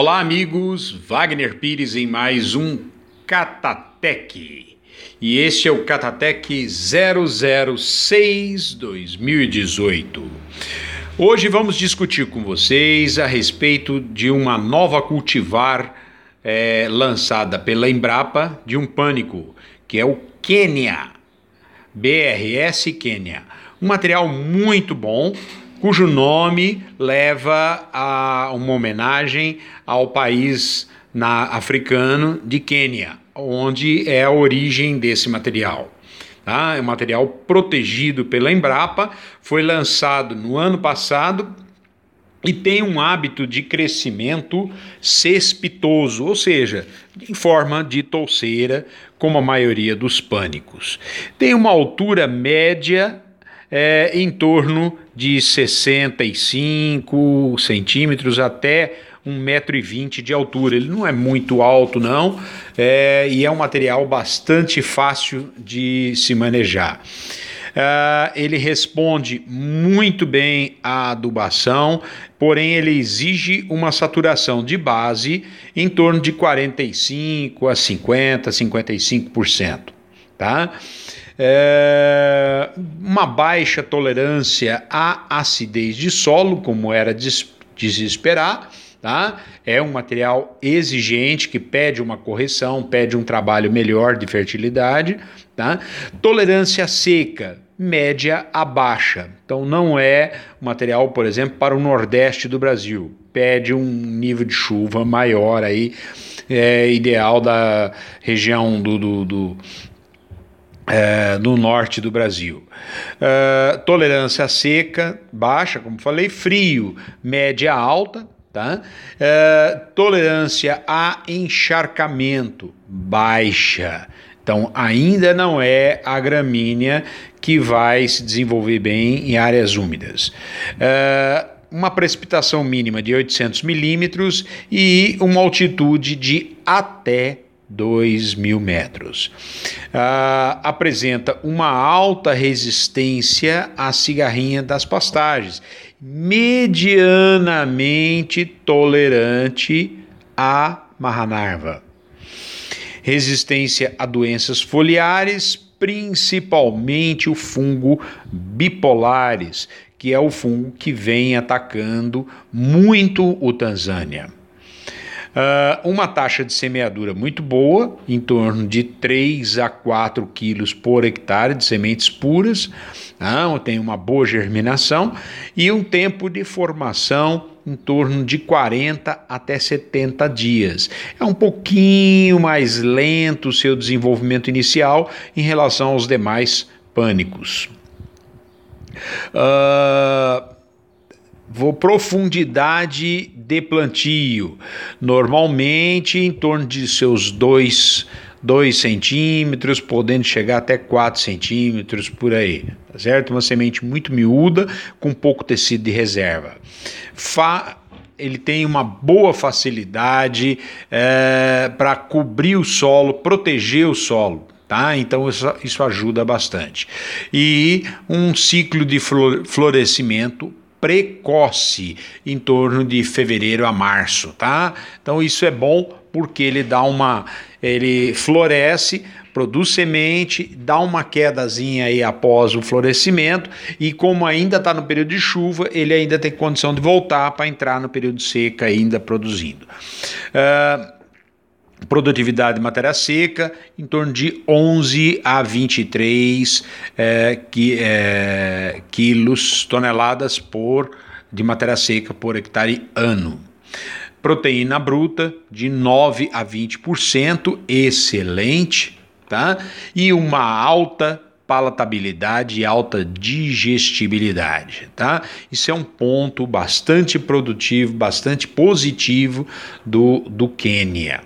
Olá, amigos. Wagner Pires em mais um Catatec. E este é o Catatec 006 2018. Hoje vamos discutir com vocês a respeito de uma nova cultivar é, lançada pela Embrapa de um pânico, que é o Quênia, BRS Quênia. Um material muito bom, cujo nome leva a uma homenagem ao país na, africano de Quênia, onde é a origem desse material. Tá? É um material protegido pela Embrapa, foi lançado no ano passado e tem um hábito de crescimento cespitoso, ou seja, em forma de touceira, como a maioria dos pânicos. Tem uma altura média é, em torno de 65 centímetros até 1,20m de altura. Ele não é muito alto, não, é, e é um material bastante fácil de se manejar. Uh, ele responde muito bem à adubação, porém ele exige uma saturação de base em torno de 45 a 50, 55%, tá? É, uma baixa tolerância à acidez de solo, como era de, se esperar, Tá? É um material exigente que pede uma correção, pede um trabalho melhor de fertilidade. Tá? Tolerância seca, média a baixa. Então não é material, por exemplo, para o nordeste do Brasil. Pede um nível de chuva maior aí, é ideal da região do, do, do é, no norte do Brasil. É, tolerância seca, baixa, como falei, frio, média alta, tá? É, tolerância a encharcamento, baixa. Então, ainda não é a gramínea que vai se desenvolver bem em áreas úmidas. É, uma precipitação mínima de 800 milímetros e uma altitude de até 2 mil metros. Ah, apresenta uma alta resistência à cigarrinha das pastagens, medianamente tolerante à marranarva. Resistência a doenças foliares, principalmente o fungo bipolares, que é o fungo que vem atacando muito o Tanzânia. Uh, uma taxa de semeadura muito boa, em torno de 3 a 4 quilos por hectare de sementes puras, uh, tem uma boa germinação e um tempo de formação em torno de 40 até 70 dias. É um pouquinho mais lento o seu desenvolvimento inicial em relação aos demais pânicos. Uh, Vou profundidade de plantio, normalmente em torno de seus 2 2 centímetros, podendo chegar até 4 centímetros por aí, tá certo? Uma semente muito miúda, com pouco tecido de reserva. Fa ele tem uma boa facilidade é, para cobrir o solo, proteger o solo. Tá? Então isso, isso ajuda bastante. E um ciclo de florescimento precoce, em torno de fevereiro a março, tá? Então isso é bom porque ele dá uma, ele floresce, produz semente, dá uma quedazinha aí após o florescimento e como ainda está no período de chuva, ele ainda tem condição de voltar para entrar no período seca ainda produzindo. Uh, produtividade de matéria seca em torno de 11 a 23 é, que, é, quilos, toneladas por, de matéria seca por hectare ano. Proteína bruta de 9 a 20%, excelente, tá? E uma alta palatabilidade e alta digestibilidade, tá? Isso é um ponto bastante produtivo, bastante positivo do, do Quênia.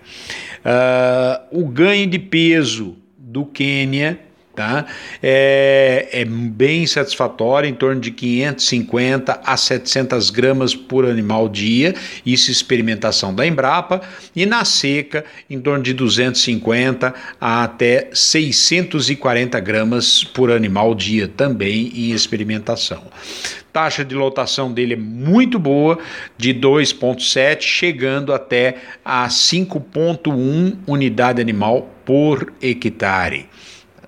Uh, o ganho de peso do Quênia Tá? É, é, bem satisfatório, em torno de 550 a 700 gramas por animal dia, isso é experimentação da Embrapa, e na seca, em torno de 250 a até 640 gramas por animal dia, também em experimentação. Taxa de lotação dele é muito boa, de 2,7, chegando até a 5,1 unidade animal por hectare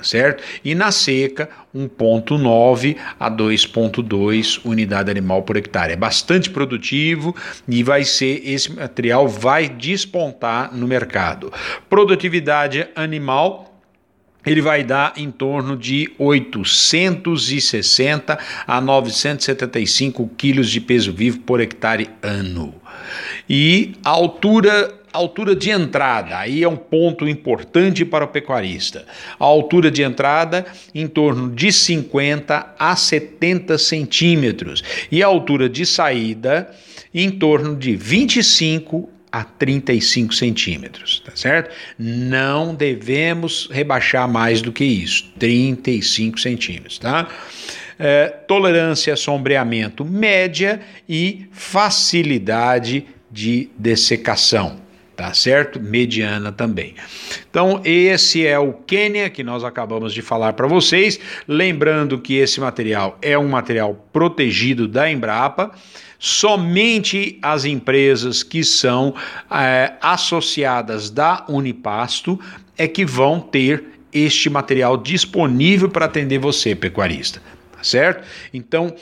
certo? E na seca, 1,9 a 2,2 unidade animal por hectare. É bastante produtivo e vai ser esse material vai despontar no mercado. Produtividade animal ele vai dar em torno de 860 a 975 quilos de peso vivo por hectare ano. E a altura altura de entrada, aí é um ponto importante para o pecuarista. A altura de entrada em torno de 50 a 70 centímetros e a altura de saída em torno de 25 a 35 centímetros, tá certo? Não devemos rebaixar mais do que isso, 35 centímetros, tá? É, tolerância a sombreamento média e facilidade de dessecação tá certo? Mediana também. Então, esse é o Quênia que nós acabamos de falar para vocês. Lembrando que esse material é um material protegido da Embrapa. Somente as empresas que são é, associadas da Unipasto é que vão ter este material disponível para atender você, pecuarista. Tá certo? Então,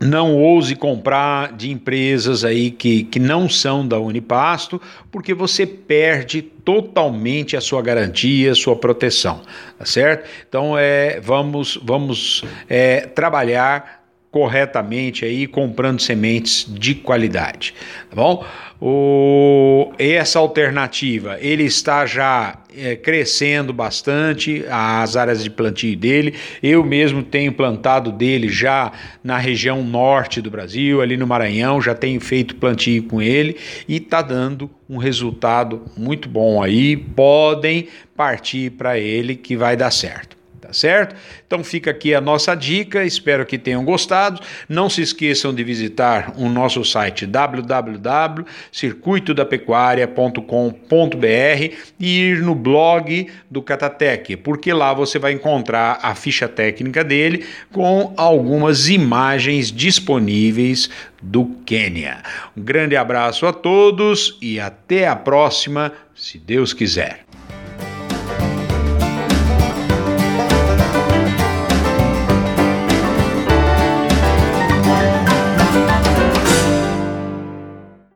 não ouse comprar de empresas aí que, que não são da Unipasto, porque você perde totalmente a sua garantia, a sua proteção, tá certo? Então é, vamos, vamos é, trabalhar corretamente aí comprando sementes de qualidade, tá bom? O, essa alternativa ele está já é, crescendo bastante as áreas de plantio dele. Eu mesmo tenho plantado dele já na região norte do Brasil, ali no Maranhão, já tenho feito plantio com ele e está dando um resultado muito bom aí. Podem partir para ele que vai dar certo tá certo? Então fica aqui a nossa dica, espero que tenham gostado. Não se esqueçam de visitar o nosso site www.circuitodapecuaria.com.br e ir no blog do Catatec, porque lá você vai encontrar a ficha técnica dele com algumas imagens disponíveis do Quênia. Um grande abraço a todos e até a próxima, se Deus quiser.